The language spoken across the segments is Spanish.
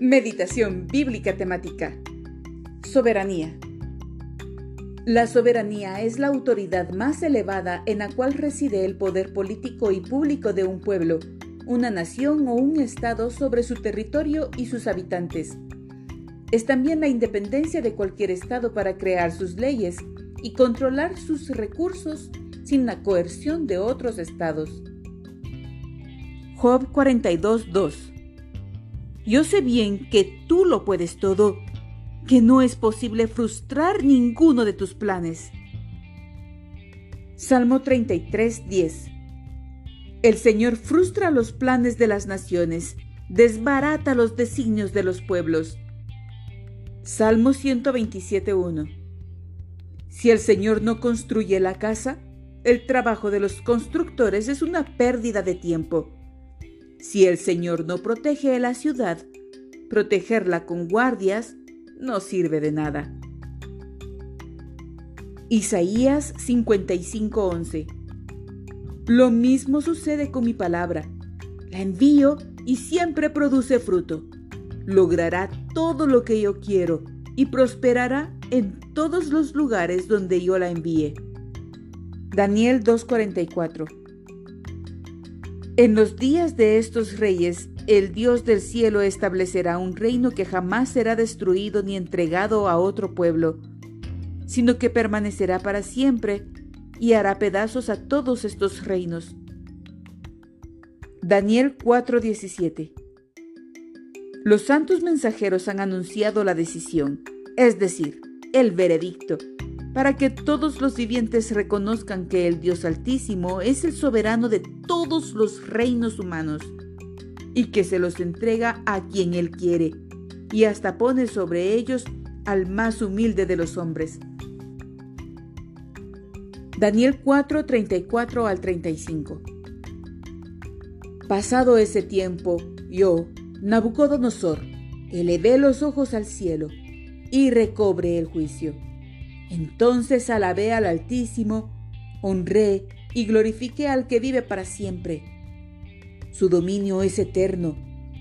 Meditación bíblica temática. Soberanía. La soberanía es la autoridad más elevada en la cual reside el poder político y público de un pueblo, una nación o un estado sobre su territorio y sus habitantes. Es también la independencia de cualquier estado para crear sus leyes y controlar sus recursos sin la coerción de otros estados. Job 42.2 yo sé bien que tú lo puedes todo, que no es posible frustrar ninguno de tus planes. Salmo 33, 10. El Señor frustra los planes de las naciones, desbarata los designios de los pueblos. Salmo 127, 1. Si el Señor no construye la casa, el trabajo de los constructores es una pérdida de tiempo. Si el Señor no protege la ciudad, protegerla con guardias no sirve de nada. Isaías 55:11 Lo mismo sucede con mi palabra. La envío y siempre produce fruto. Logrará todo lo que yo quiero y prosperará en todos los lugares donde yo la envíe. Daniel 2:44 en los días de estos reyes, el Dios del cielo establecerá un reino que jamás será destruido ni entregado a otro pueblo, sino que permanecerá para siempre y hará pedazos a todos estos reinos. Daniel 4:17 Los santos mensajeros han anunciado la decisión, es decir, el veredicto, para que todos los vivientes reconozcan que el Dios Altísimo es el soberano de todos los reinos humanos y que se los entrega a quien Él quiere y hasta pone sobre ellos al más humilde de los hombres. Daniel 4, 34 al 35 Pasado ese tiempo, yo, Nabucodonosor, elevé los ojos al cielo y recobré el juicio entonces alabé al Altísimo, honré y glorifiqué al que vive para siempre. Su dominio es eterno,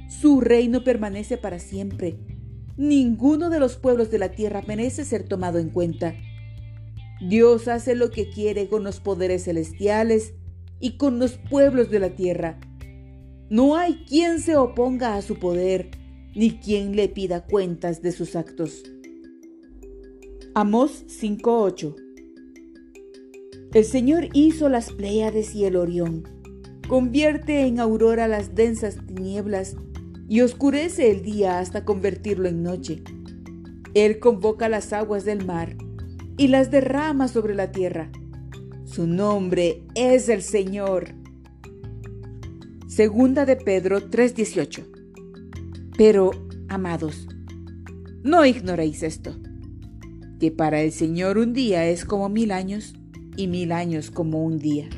su reino permanece para siempre. Ninguno de los pueblos de la tierra merece ser tomado en cuenta. Dios hace lo que quiere con los poderes celestiales y con los pueblos de la tierra. No hay quien se oponga a su poder, ni quien le pida cuentas de sus actos. Amós 5:8 El Señor hizo las Pléyades y el Orión, convierte en aurora las densas tinieblas y oscurece el día hasta convertirlo en noche. Él convoca las aguas del mar y las derrama sobre la tierra. Su nombre es el Señor. Segunda de Pedro 3:18 Pero, amados, no ignoréis esto que para el Señor un día es como mil años y mil años como un día.